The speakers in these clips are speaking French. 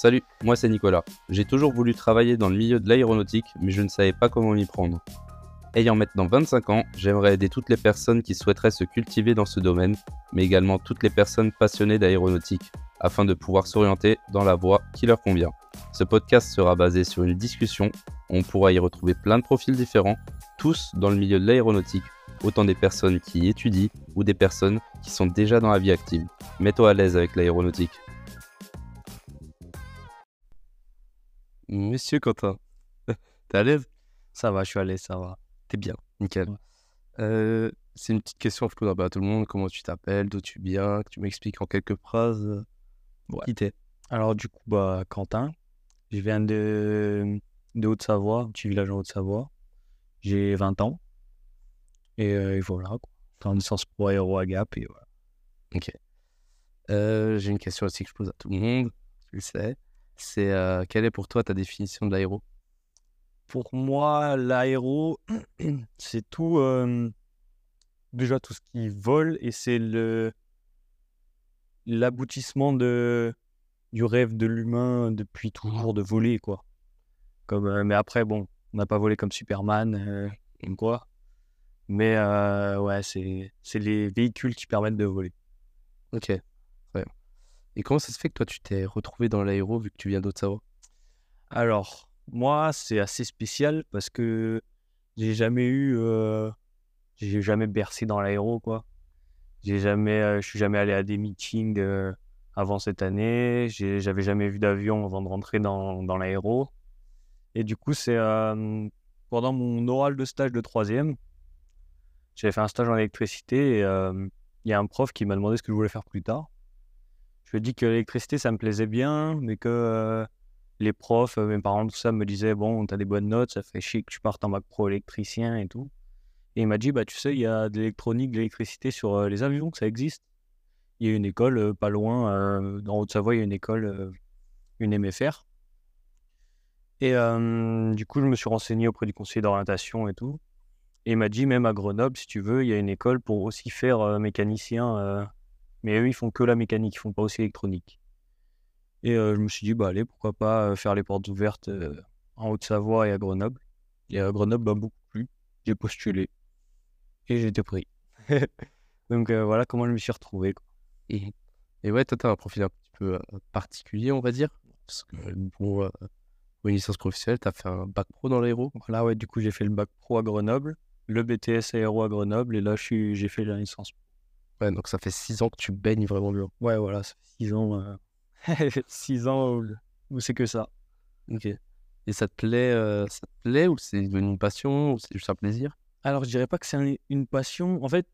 Salut, moi c'est Nicolas. J'ai toujours voulu travailler dans le milieu de l'aéronautique, mais je ne savais pas comment m'y prendre. Ayant maintenant 25 ans, j'aimerais aider toutes les personnes qui souhaiteraient se cultiver dans ce domaine, mais également toutes les personnes passionnées d'aéronautique, afin de pouvoir s'orienter dans la voie qui leur convient. Ce podcast sera basé sur une discussion, on pourra y retrouver plein de profils différents, tous dans le milieu de l'aéronautique, autant des personnes qui étudient ou des personnes qui sont déjà dans la vie active. Mets-toi à l'aise avec l'aéronautique. Monsieur Quentin, t'es à l'aise? Ça va, je suis à l'aise, ça va. T'es bien, nickel. Euh, c'est une petite question, je pose un peu à tout le monde. Comment tu t'appelles, d'où tu viens, que tu m'expliques en quelques phrases. Ouais. Qui t'es? Alors du coup, bah, Quentin, je viens de, de Haute-Savoie, un petit village en Haute-Savoie. J'ai 20 ans. Et, euh, voilà, quoi. J'ai licence pro aéro à Gap et voilà. Ok. Euh, j'ai une question aussi que je pose à tout le monde, tu le sais. C'est euh, quelle est pour toi ta définition de l'aéro? Pour moi, l'aéro, c'est tout, déjà tout ce qui vole et c'est le l'aboutissement de du rêve de l'humain depuis toujours de voler quoi. Comme, mais après bon, on n'a pas volé comme Superman ou quoi. Mais ouais, c'est c'est les véhicules qui permettent de voler. Ok. Et comment ça se fait que toi, tu t'es retrouvé dans l'aéro vu que tu viens d'Haute-Savoie Alors, moi, c'est assez spécial parce que j'ai jamais eu. j'ai jamais bercé dans l'aéro, quoi. J'ai jamais, je suis jamais allé à des meetings avant cette année. J'avais jamais vu d'avion avant de rentrer dans, dans l'aéro. Et du coup, c'est pendant mon oral de stage de troisième, j'avais fait un stage en électricité et il y a un prof qui m'a demandé ce que je voulais faire plus tard. Je ai dit que l'électricité, ça me plaisait bien, mais que les profs, mes parents, tout ça, me disaient Bon, tu as des bonnes notes, ça fait chier que tu partes en bac pro électricien et tout. Et il m'a dit Bah, tu sais, il y a de l'électronique, de l'électricité sur les avions, ça existe. Il y a une école pas loin, dans Haute-Savoie, il y a une école, une MFR. Et du coup, je me suis renseigné auprès du conseiller d'orientation et tout. Et il m'a dit, même à Grenoble, si tu veux, il y a une école pour aussi faire euh, mécanicien. Euh, mais eux, ils font que la mécanique, ils font pas aussi électronique. Et euh, je me suis dit, bah allez, pourquoi pas faire les portes ouvertes en Haute-Savoie et à Grenoble. Et à Grenoble, bah, beaucoup plus. J'ai postulé. Et j'ai été pris. Donc voilà comment je me suis retrouvé. Et, et ouais, toi, tu as un profil un petit peu particulier, on va dire. Parce que pour, une licence professionnelle, tu as fait un bac pro dans l'aéro. Voilà, ouais, du coup, j'ai fait le bac pro à Grenoble le BTS aéro à Grenoble et là j'ai fait la licence. Ouais, donc ça fait six ans que tu baignes vraiment bien. Ouais, voilà, ça fait six ans. Euh... six ans où, c'est que ça. Ok. Et ça te plaît, euh, ça te plaît ou c'est devenu une passion ou c'est juste un plaisir? Alors je dirais pas que c'est une passion. En fait,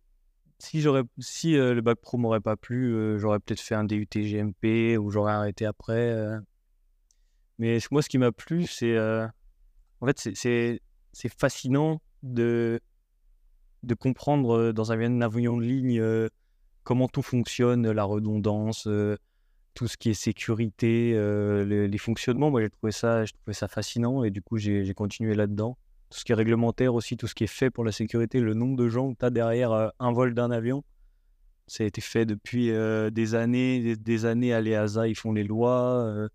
si j'aurais, si euh, le bac pro m'aurait pas plu, euh, j'aurais peut-être fait un DUT GMP ou j'aurais arrêté après. Mais moi, ce qui m'a plu, c'est, en fait, c'est, c'est fascinant de, de comprendre dans un avion de ligne comment tout fonctionne, la redondance, tout ce qui est sécurité, les, fonctionnements. Moi, j'ai trouvé ça, trouvé ça fascinant et du coup, j'ai continué là-dedans. Tout ce qui est réglementaire aussi, tout ce qui est fait pour la sécurité, le nombre de gens que tu as derrière un vol d'un avion. Ça a été fait depuis des années, des, années à l'EASA, ils font les lois.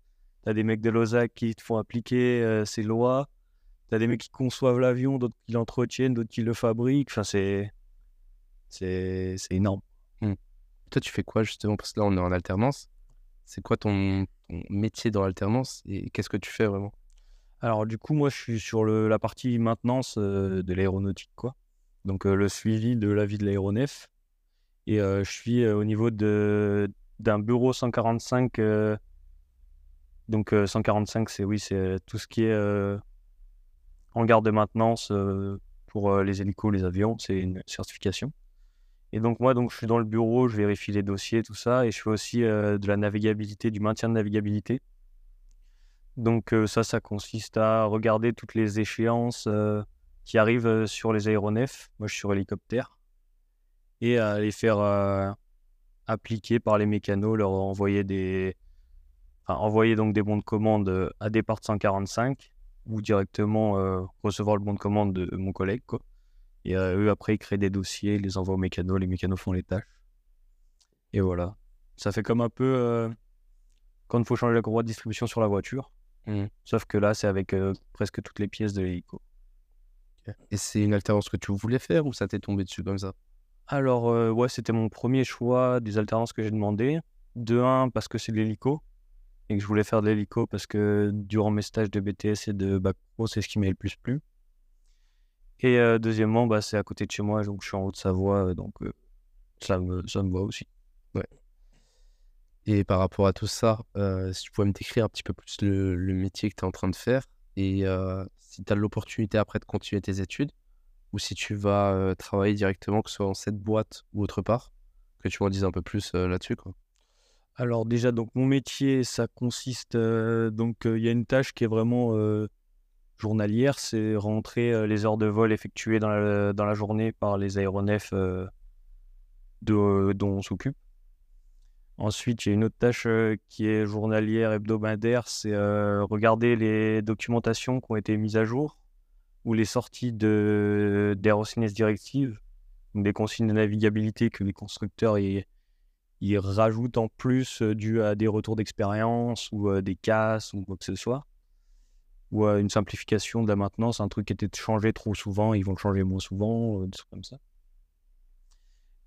tu as des mecs de l'OSAC qui te font appliquer ces lois. T'as des mecs qui conçoivent l'avion, d'autres qui l'entretiennent, d'autres qui le fabriquent. Enfin, c'est. C'est énorme. Mmh. Toi, tu fais quoi justement? Parce que là, on est en alternance. C'est quoi ton, métier dans l'alternance et qu'est-ce que tu fais vraiment? Alors, du coup, moi, je suis sur le, la partie maintenance euh, de l'aéronautique, quoi. Donc, euh, le suivi de la vie de l'aéronef. Et euh, je suis au niveau d'un bureau 145. donc, 145, c'est oui, c'est tout ce qui est en garde de maintenance euh, pour euh, les hélicos, les avions, c'est une certification. Et donc moi, donc, je suis dans le bureau, je vérifie les dossiers, tout ça, et je fais aussi euh, de la navigabilité, du maintien de navigabilité. Donc ça, ça consiste à regarder toutes les échéances qui arrivent sur les aéronefs. Moi, je suis sur hélicoptère. Et à les faire appliquer par les mécanos, leur envoyer des... Envoyer donc des bons de commande à départ 145 ou directement euh, recevoir le bon de commande de mon collègue. Quoi. Et euh, eux, après, ils créent des dossiers, ils les envoient aux mécanos, les mécanos font les tâches. Et voilà. Ça fait comme un peu euh, quand il faut changer la courroie de distribution sur la voiture. Mmh. Sauf que là, c'est avec euh, presque toutes les pièces de l'hélico. Et c'est une alternance que tu voulais faire ou ça t'est tombé dessus comme ça? Alors, euh, ouais, c'était mon premier choix des alternances que j'ai demandé. De un, parce que c'est de l'hélico. Et que je voulais faire de l'hélico parce que durant mes stages de BTS et de Bac Pro, c'est ce qui m'a le plus plu. Et euh, deuxièmement, bah, c'est à côté de chez moi, donc je suis en Haute-Savoie, donc euh, ça, me, ça me va aussi. Et par rapport à tout ça, euh, si tu pouvais me décrire un petit peu plus le, métier que tu es en train de faire et euh, si tu as l'opportunité après de continuer tes études ou si tu vas euh, travailler directement, que ce soit dans cette boîte ou autre part, que tu m'en dises un peu plus euh, là-dessus. Alors déjà, donc mon métier, ça consiste, donc il y a une tâche qui est vraiment journalière, c'est rentrer les heures de vol effectuées dans la, journée par les aéronefs de- dont on s'occupe. Ensuite, il y a une autre tâche qui est journalière, hebdomadaire, c'est regarder les documentations qui ont été mises à jour ou les sorties d'Aerosines Directive, des consignes de navigabilité que les constructeurs y, y rajoutent en plus dû à des retours d'expérience ou des casses ou quoi que ce soit? Ou à une simplification de la maintenance, un truc qui était changé trop souvent, ils vont le changer moins souvent, des trucs comme ça?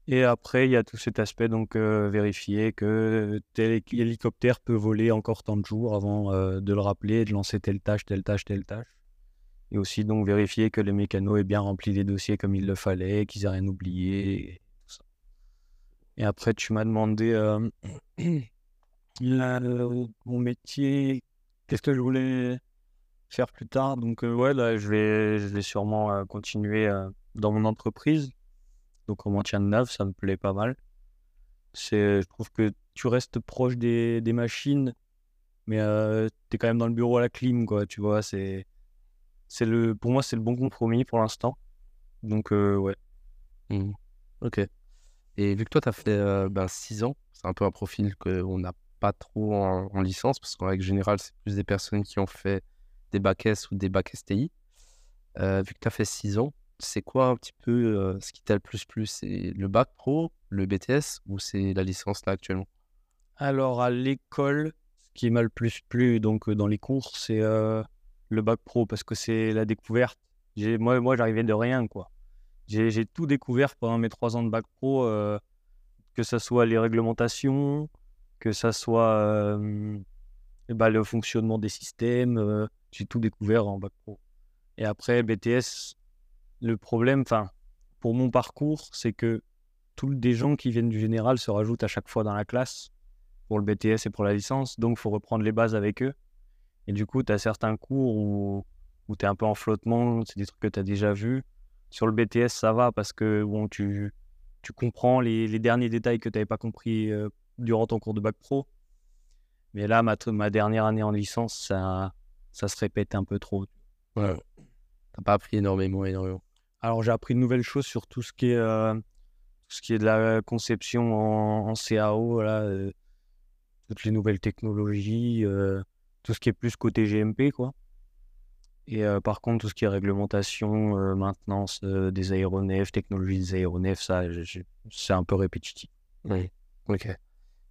Et après, il y a tout cet aspect, donc vérifier que tel hé- hélicoptère peut voler encore tant de jours avant de le rappeler, de lancer telle tâche, telle tâche, telle tâche. Et aussi donc vérifier que les mécanos aient bien rempli les dossiers comme il le fallait, qu'ils aient rien oublié. Et après, tu m'as demandé euh, la- mon métier, qu'est-ce que je voulais faire plus tard. Donc euh, ouais, là, je vais, je vais sûrement euh, continuer euh, dans mon entreprise. Donc en maintien de nav, ça me plaît pas mal. C'est, je trouve que tu restes proche des, des machines, mais tu es quand même dans le bureau à la clim, quoi. Tu vois, c'est, c'est le, pour moi, c'est le bon compromis pour l'instant. Donc euh, ouais. Mmh. Ok. Et vu que toi, tu as fait 6 ans, c'est un peu un profil qu'on n'a pas trop en, en licence, parce qu'en règle générale, c'est plus des personnes qui ont fait des bacs S ou des bacs STI. Vu que tu as fait 6 ans, c'est quoi un petit peu ce qui t'a le plus plu? C'est le bac pro, le BTS ou c'est la licence là actuellement? Alors à l'école, ce qui m'a le plus plu donc dans les cours, c'est le bac pro parce que c'est la découverte. Moi, moi j'arrivais de rien quoi. J'ai, tout découvert pendant mes trois ans de bac pro, euh, que ça soit les réglementations, que ça soit euh, ben, le fonctionnement des systèmes. euh, j'ai tout découvert en bac pro. Et après BTS, le problème, enfin pour mon parcours, c'est que tous des gens qui viennent du général se rajoutent à chaque fois dans la classe pour le BTS et pour la licence, donc il faut reprendre les bases avec eux. Et du coup, tu as certains cours où, où tu es un peu en flottement, c'est des trucs que tu as déjà vus. Sur le BTS, ça va parce que bon, tu, tu comprends les, les derniers détails que tu n'avais pas compris euh, durant ton cours de bac pro. Mais là, ma, ma dernière année en licence, ça, ça se répète un peu trop. Ouais. T'as pas appris énormément, énormément. Alors, j'ai appris de nouvelles choses sur tout ce qui est, euh, tout ce qui est de la conception en, en CAO, là, euh, toutes les nouvelles technologies, euh, tout ce qui est plus côté GMP, quoi. Et euh, par contre, tout ce qui est réglementation, euh, maintenance euh, des aéronefs, technologie des aéronefs, ça, c'est un peu répétitif. Oui. Ok.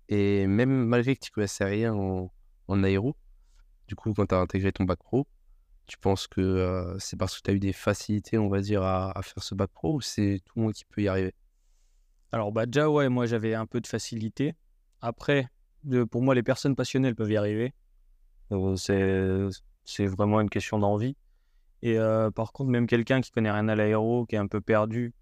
Et même malgré que tu connaissais rien en, en aéro, du coup, quand tu as intégré ton bac pro, tu penses que c'est parce que tu as eu des facilités, on va dire, à, à faire ce bac pro ou c'est tout le monde qui peut y arriver? Alors, bah, déjà, ouais, moi, j'avais un peu de facilité. Après, pour moi, les personnes passionnées, elles peuvent y arriver. C'est, c'est vraiment une question d'envie. Et euh, par contre, même quelqu'un qui connaît rien à l'aéro, qui est un peu perdu,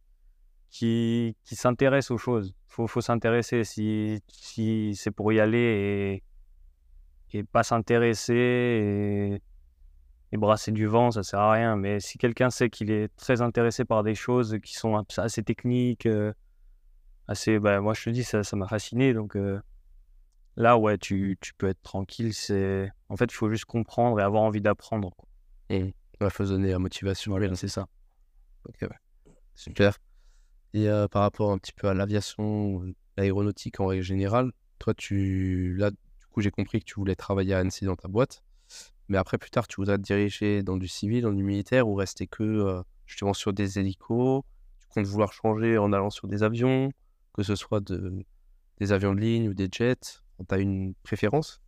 qui, qui s'intéresse aux choses, faut, faut s'intéresser. Si, si c'est pour y aller et, pas s'intéresser et, et brasser du vent, ça sert à rien. Mais si quelqu'un sait qu'il est très intéressé par des choses qui sont assez techniques, euh, assez, bah, moi je te dis, ça, ça m'a fasciné. Donc euh, là, ouais, tu, tu peux être tranquille. C'est, en fait, il faut juste comprendre et avoir envie d'apprendre. Il faut se donner la motivation. Bien. c'est ça. Ok, ouais. Super. Et euh, par rapport un petit peu à l'aviation, l'aéronautique en règle générale, toi, tu là, du coup, j'ai compris que tu voulais travailler à Annecy dans ta boîte, mais après, plus tard, tu voudrais te diriger dans du civil, dans du militaire, ou rester que euh, justement sur des hélicos? Tu comptes vouloir changer en allant sur des avions, que ce soit de, des avions de ligne ou des jets? Tu as une préférence?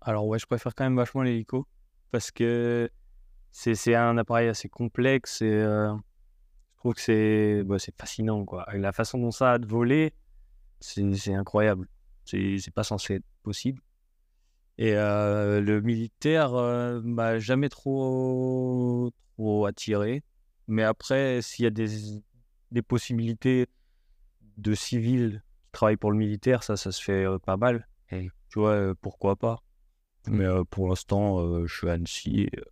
Alors ouais, je préfère quand même vachement l'hélico parce que c'est un appareil assez complexe et euh, je trouve que c'est bah, fascinant quoi. La façon dont ça a de voler, c'est incroyable. C'est c'est pas censé être possible. Et euh, le militaire euh, m'a jamais trop trop attiré. Mais après, s'il y a des des possibilités de civils qui travaillent pour le militaire, ça ça se fait euh, pas mal. Et- Tu vois, euh, pourquoi pas. Mais euh, pour l'instant, euh, je suis à Annecy et euh,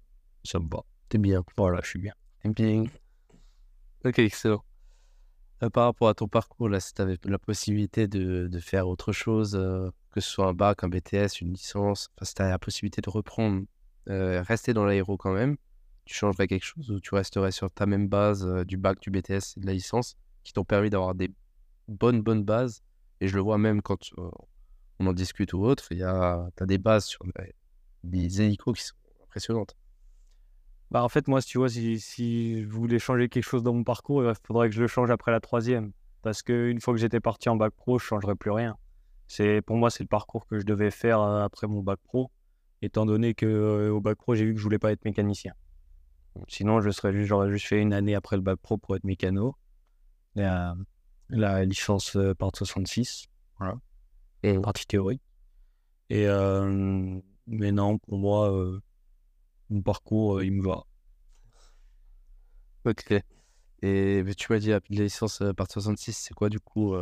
ça me va. T'es bien. Voilà, je suis bien. T'es bien. Ok, excellent. Par rapport à ton parcours, là, si tu avais la possibilité de, de faire autre chose, que ce soit un bac, un BTS, une licence, enfin, si tu la possibilité de reprendre, rester dans l'aéro quand même, tu changerais quelque chose ou tu resterais sur ta même base du bac, du BTS et de la licence qui t'ont permis d'avoir des bonnes, bonnes bases? Et je le vois même quand on en discute ou autre, il y a, t'as des bases sur des hélicos qui sont impressionnantes. Bah, en fait, moi, si tu vois, si, je voulais changer quelque chose dans mon parcours, il faudrait que je le change après la troisième. Parce qu'une fois que j'étais parti en bac pro, je changerais plus rien. C'est, pour moi, c'est le parcours que je devais faire euh, après mon bac pro, étant donné que euh, au bac pro, j'ai vu que je voulais pas être mécanicien. Sinon, je serais juste, j'aurais juste fait une année après le bac pro pour être mécano. La, la licence euh, part 66, voilà. Partie théorique. Et euh, mais non, pour moi, euh, mon parcours, euh, il me va. Ok. Et tu m'as dit la licence euh, part 66, c'est quoi du coup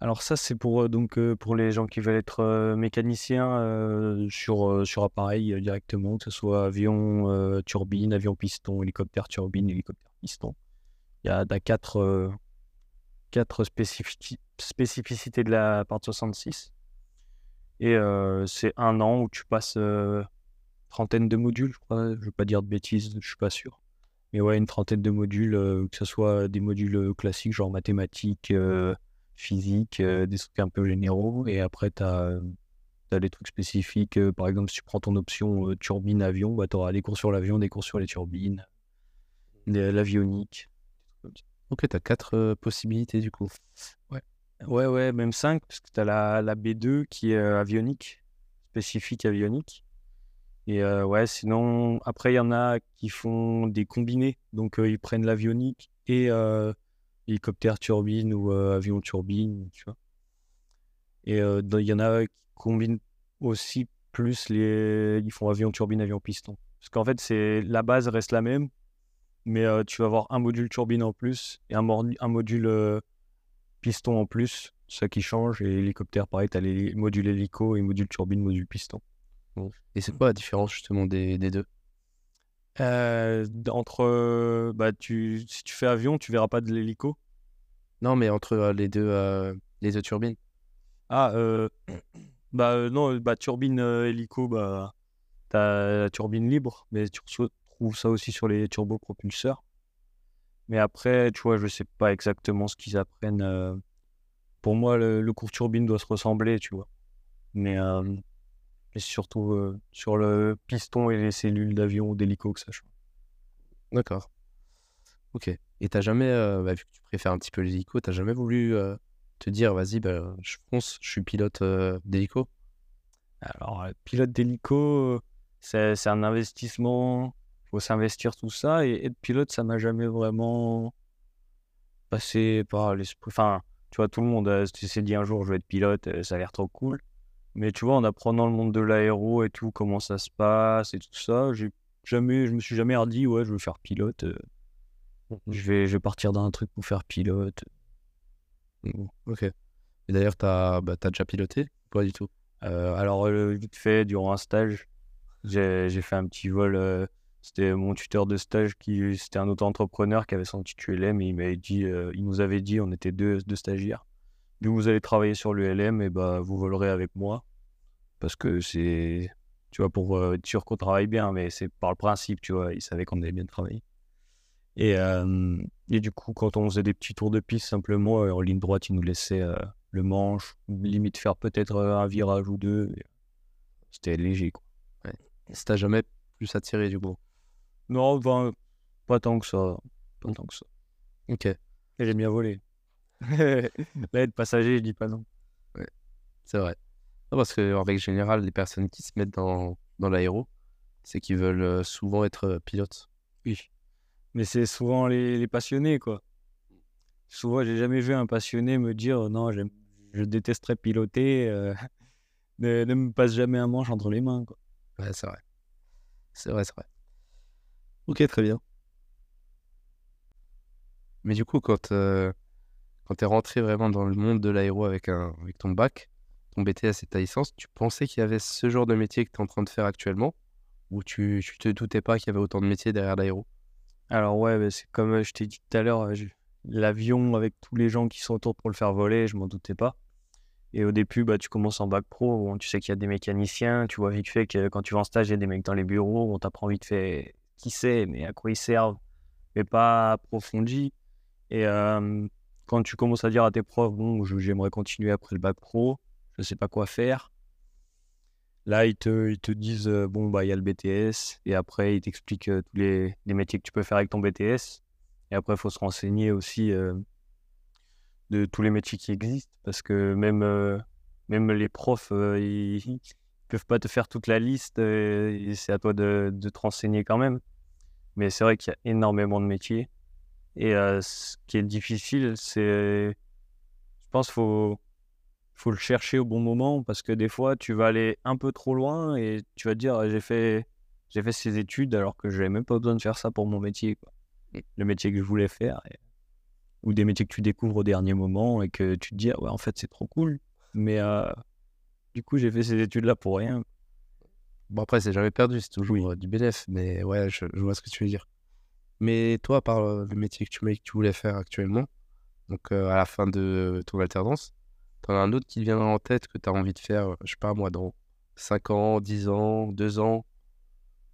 Alors ça, c'est pour, donc, pour les gens qui veulent être mécaniciens sur, sur appareil directement, que ce soit avion turbine, avion piston, hélicoptère turbine, hélicoptère piston. Il y a, quatre, quatre spécifici- spécificités de la part 66. Et euh, c'est un an où tu passes euh, trentaine de modules, je crois. Je ne veux pas dire de bêtises, je suis pas sûr. Mais ouais, une trentaine de modules, euh, que ce soit des modules euh, classiques, genre mathématiques, physique, des trucs un peu généraux. Et après, tu as, des trucs spécifiques. par exemple, si tu prends ton option turbine-avion, bah, tu auras des cours sur l'avion, des cours sur les turbines, l'avionique. Ok, t'as quatre euh, possibilités du coup. Ouais, ouais, même 5, parce que tu as la, la B2 qui est euh, avionique, spécifique avionique. Et euh, ouais, sinon, après, il y en a qui font des combinés. Donc, euh, ils prennent l'avionique et euh, hélicoptère turbine ou avion turbine, tu vois. Et il y en a qui combinent aussi plus les. Ils font avion turbine, avion piston. Parce qu'en fait, c'est la base reste la même, mais tu vas avoir un module turbine en plus et un, un module piston en plus, ça qui change. Et hélicoptère, pareil, tu as les modules hélico et module turbine, module piston. Et c'est quoi la différence justement des, des deux? Euh, entre. euh, bah, tu, si tu fais avion, tu verras pas de l'hélico? Non, mais entre euh, les deux, euh, les deux turbines. Ah, euh, bah euh, non, bah, turbine euh, hélico, bah, tu as la turbine libre, mais tu reçois- trouves ça aussi sur les turbopropulseurs. Mais après, tu vois, je sais pas exactement ce qu'ils apprennent. euh. Pour moi, le, le cours turbine doit se ressembler, tu vois. Mais, euh, surtout euh, sur le piston et les cellules d'avion ou d'hélico que ça change. D'accord. Ok. Et t'as jamais, euh, bah, vu que tu préfères un petit peu l'hélico, t'as jamais voulu euh, te dire, vas-y, bah, je fonce, je suis pilote d'hélico? Alors, pilote d'hélico, c'est un investissement. Faut s'investir tout ça. Et être pilote, ça m'a jamais vraiment passé par l'esprit. Enfin, tu vois, tout le monde euh, s'est dit un jour, je vais être pilote, euh, ça a l'air trop cool. Mais tu vois, en apprenant le monde de l'aéro et tout, comment ça se passe et tout ça, j'ai jamais, je me suis jamais dit, ouais, je veux faire pilote. euh, je vais, je vais partir dans un truc pour faire pilote. Mm, Ok. Et d'ailleurs, t'as bah, t'as déjà piloté Pas du tout? Alors, vite fait, durant un stage, j'ai j'ai fait un petit vol. c'était mon tuteur de stage qui, c'était un auto-entrepreneur qui avait son petit ULM et il m'avait dit, euh, il nous avait dit, on était deux, deux stagiaires. Que vous allez travailler sur l'ULM, et bah, vous volerez avec moi. Parce que c'est, tu vois, pour euh, être sûr qu'on travaille bien, mais c'est par le principe, tu vois, il savait qu'on allait bien travailler. Et, euh, et du coup, quand on faisait des petits tours de piste, simplement, en ligne droite, il nous laissait le manche, limite faire peut-être un virage ou deux. C'était léger, quoi. T'a jamais plus attiré du coup? Non, ben, pas tant que ça. Pas tant que ça. Ok. Et J'aime bien voler. Là, être passager, je dis pas non. C'est vrai. Non, parce qu'en règle générale, les personnes qui se mettent dans, dans l'aéro, c'est qu'ils veulent euh, souvent être euh, pilotes. Oui. Mais c'est souvent les, les passionnés, quoi. Souvent, j'ai jamais vu un passionné me dire non, j'aime- je détesterais piloter, euh, ne, ne me passe jamais un manche entre les mains, quoi. Ouais, c'est vrai. C'est vrai, c'est vrai. Ok, très bien. Mais du coup, quand, euh, quand tu es rentré vraiment dans le monde de l'aéro avec, un, avec ton bac, ton BTS et ta licence, tu pensais qu'il y avait ce genre de métier que tu es en train de faire actuellement? Ou tu, tu te doutais pas qu'il y avait autant de métiers derrière l'aéro? Alors ouais, bah, c'est comme euh, je t'ai dit tout à l'heure, euh, je- l'avion avec tous les gens qui sont autour pour le faire voler, je m'en doutais pas. Et au début, bah, tu commences en bac pro, bon, tu sais qu'il y a des mécaniciens, tu vois vite fait que quand tu vas en stage, il y a des mecs dans les bureaux, on t'apprend vite fait qui c'est, mais à quoi ils servent, mais pas approfondi. Et euh, quand tu commences à dire à tes profs, bon, j'aimerais continuer après le bac pro, je sais pas quoi faire. Là, ils te, ils te disent, euh, bon, bah, il y a le BTS, et après, ils t'expliquent euh, tous les, métiers que tu peux faire avec ton BTS. Et après, il faut se renseigner aussi de tous les métiers qui existent, parce que même, même les profs, ils peuvent pas te faire toute la liste, et c'est à toi de, de te renseigner quand même. Mais c'est vrai qu'il y a énormément de métiers. Et euh, ce qui est difficile, c'est, je pense, faut, faut le chercher au bon moment parce que des fois, tu vas aller un peu trop loin et tu vas te dire, j'ai fait, j'ai fait ces études alors que j'avais même pas besoin de faire ça pour mon métier, quoi. Le métier que je voulais faire. et- Ou des métiers que tu découvres au dernier moment et que tu te dis, ah ouais, en fait, c'est trop cool. Mais euh, du coup, j'ai fait ces études-là pour rien. Bon, après, c'est jamais perdu, c'est toujours Oui. euh, du bénéf, mais ouais, je, je vois ce que tu veux dire. Mais toi, par le métier que tu que tu voulais faire actuellement, donc euh, à la fin de ton alternance, t'en as un autre qui te viendra en tête que tu as envie de faire, euh, je sais pas moi, dans 5 ans, 10 ans, 2 ans,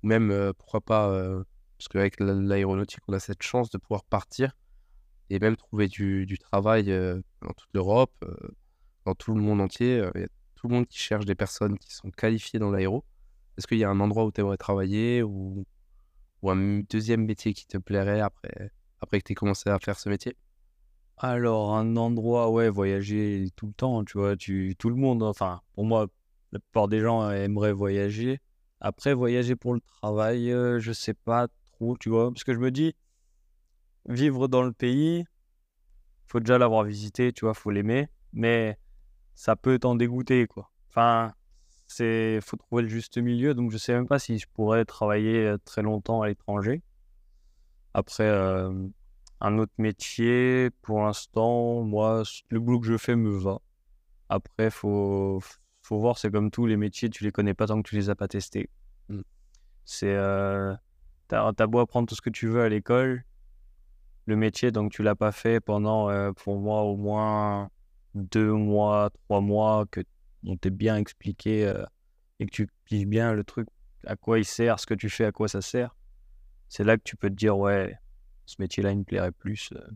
ou même, euh, pourquoi pas, euh, parce qu'avec la- l'aéronautique, on a cette chance de pouvoir partir et même trouver du, du travail euh, dans toute l'Europe, euh, dans tout le monde entier. euh, Il y a tout le monde qui cherche des personnes qui sont qualifiées dans l'aéro. Est-ce qu'il y a un endroit où tu aimerais travailler ou, un deuxième métier qui te plairait après, après que tu aies commencé à faire ce métier? Alors, un endroit, ouais, voyager tout le temps, tu vois, tu, tout le monde, enfin, pour moi, la plupart des gens aimeraient voyager. Après, voyager pour le travail, euh, je sais pas trop, tu vois, parce que je me dis, vivre dans le pays, faut déjà l'avoir visité, tu vois, faut l'aimer, mais ça peut t'en dégoûter, quoi. Enfin, c'est, faut trouver le juste milieu, donc je sais même pas si je pourrais travailler euh, très longtemps à l'étranger. Après, euh, un autre métier, pour l'instant, moi, le boulot que je fais me va. Après, faut, faut voir, c'est comme tous les métiers, tu les connais pas tant que tu les as pas testés. Mm. C'est, euh, t'as, t'as beau apprendre tout ce que tu veux à l'école, le métier, donc tu l'as pas fait pendant, euh, pour moi, au moins deux mois, trois mois, que on t'ait bien expliqué euh, et que tu piges bien le truc, à quoi il sert, ce que tu fais, à quoi ça sert. C'est là que tu peux te dire, ouais, ce métier-là, il me plairait plus. euh.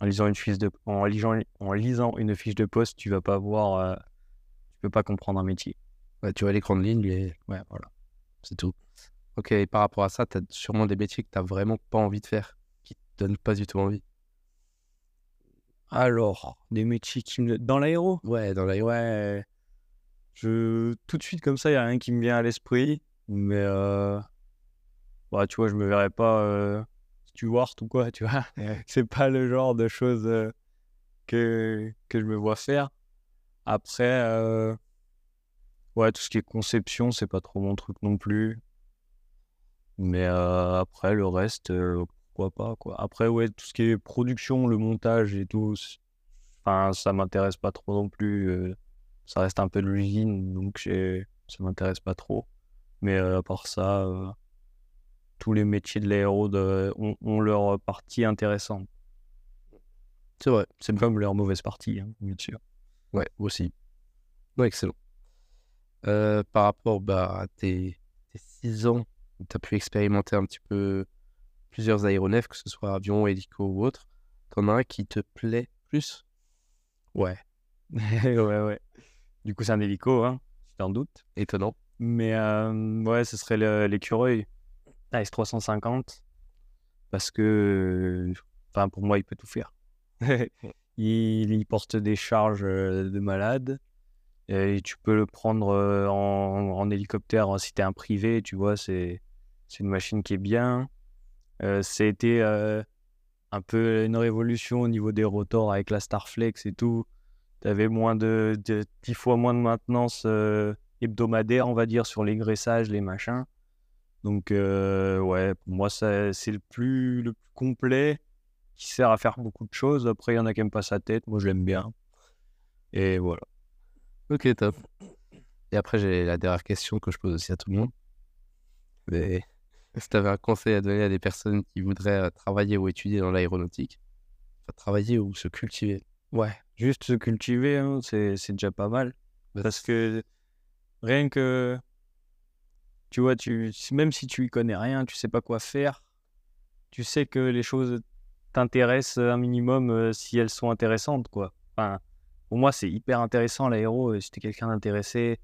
En lisant une fiche de, en lisant, en lisant une fiche de poste, tu vas pas voir, euh, tu peux pas comprendre un métier. Ouais, tu as l'écran de ligne et Ouais, voilà. c'est tout. Ok, et par rapport à ça, tu as sûrement des métiers que tu vraiment pas envie de faire, qui te donnent pas du tout envie. Alors, des métiers qui me... Dans l'aéro? Ouais, dans l'aéro. Ouais. Je... Tout de suite, comme ça, il n'y a rien qui me vient à l'esprit. Mais, euh... bah, tu vois, je me verrais pas euh, steward ou quoi, tu vois. C'est pas le genre de choses euh, que... que je me vois faire. Après, euh, ouais, tout ce qui est conception, c'est pas trop mon truc non plus. Mais euh, après, le reste, pourquoi pas, quoi. Après, ouais, tout ce qui est production, le montage et tout, enfin, ça m'intéresse pas trop non plus. euh, ça reste un peu de l'usine, donc ça m'intéresse pas trop. Mais euh, à part ça, euh, tous les métiers de l'aéro ont, ont leur partie intéressante. C'est vrai, C'est comme leur mauvaise partie, hein, bien sûr. ouais, aussi. Ouais, excellent. Par rapport bah, à tes, tes 6 ans tu as pu expérimenter un petit peu plusieurs aéronefs, que ce soit avion, hélico ou autre, t'en as un qui te plaît plus? Ouais. ouais, ouais. Du coup, c'est un hélico, hein, doutes. Étonnant. Mais euh, ouais, ce serait l'écureuil AS350 parce que, enfin, pour moi, il peut tout faire. il, il porte des charges euh, de malade Et tu peux le prendre euh, en, en hélicoptère hein, si tu es un privé, tu vois, c'est c'est une machine qui est bien. Euh, C'était euh, un peu une révolution au niveau des rotors avec la Starflex et tout. Tu avais moins de, de 10 fois moins de maintenance euh, hebdomadaire, on va dire, sur les graissages, les machins. Donc, euh, ouais, pour moi, c'est le plus, le plus complet qui sert à faire beaucoup de choses. Après, il y en a qui n'aiment pas sa tête. Moi, je l'aime bien. Et voilà. Ok, top. Et après, j'ai la dernière question que je pose aussi à tout le monde. Mais si tu avais un conseil à donner à des personnes qui voudraient euh, travailler ou étudier dans l'aéronautique, enfin, travailler ou se cultiver, Ouais, juste se cultiver, hein, c'est c'est déjà pas mal. Parce que rien que, tu vois, tu, même si tu y connais rien, tu sais pas quoi faire, tu sais que les choses t'intéressent un minimum euh, si elles sont intéressantes, quoi. Enfin, pour moi, c'est hyper intéressant l'aéro. euh, Si t'es quelqu'un d'intéressé,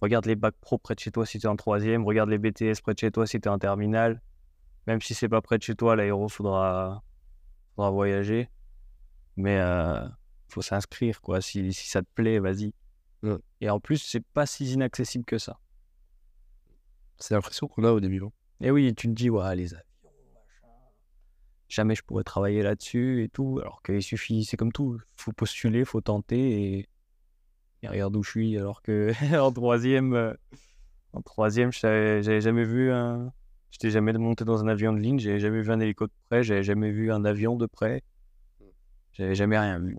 regarde les bacs pro près de chez toi si t'es en troisième, regarde les BTS près de chez toi si t'es en terminale. Même si c'est pas près de chez toi, l'aéro, faudra, faudra voyager. Mais euh, faut s'inscrire, quoi. Si, si ça te plaît, vas-y. Ouais. Et en plus, c'est pas si inaccessible que ça. c'est l'impression qu'on a au début. hein. Et oui, tu te dis, ouais, les avions, machin. Jamais je pourrais travailler là-dessus et tout. Alors qu'il suffit, c'est comme tout. Faut postuler, faut tenter et, et regarde où je suis. Alors que en troisième, euh, en troisième, j'avais jamais vu un. J'étais jamais monté dans un avion de ligne, j'avais jamais vu un hélico de près, j'avais jamais vu un avion de près. J'avais jamais rien vu.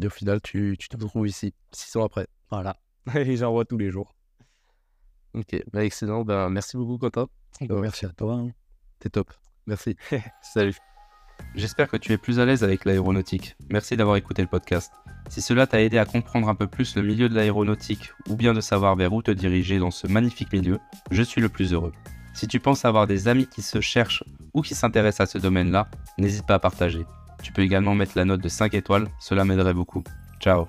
Et au final, tu, tu te retrouves ici, six ans après. Voilà. Et j'en vois tous les jours. Ok, bah, excellent. Ben, merci beaucoup, Quentin. Merci à toi. hein. T'es top. Merci. Salut. J'espère que tu es plus à l'aise avec l'aéronautique. Merci d'avoir écouté le podcast. Si cela t'a aidé à comprendre un peu plus le milieu de l'aéronautique ou bien de savoir vers où te diriger dans ce magnifique milieu, je suis le plus heureux. Si tu penses avoir des amis qui se cherchent ou qui s'intéressent à ce domaine-là, n'hésite pas à partager. Tu peux également mettre la note de 5 étoiles, cela m'aiderait beaucoup. Ciao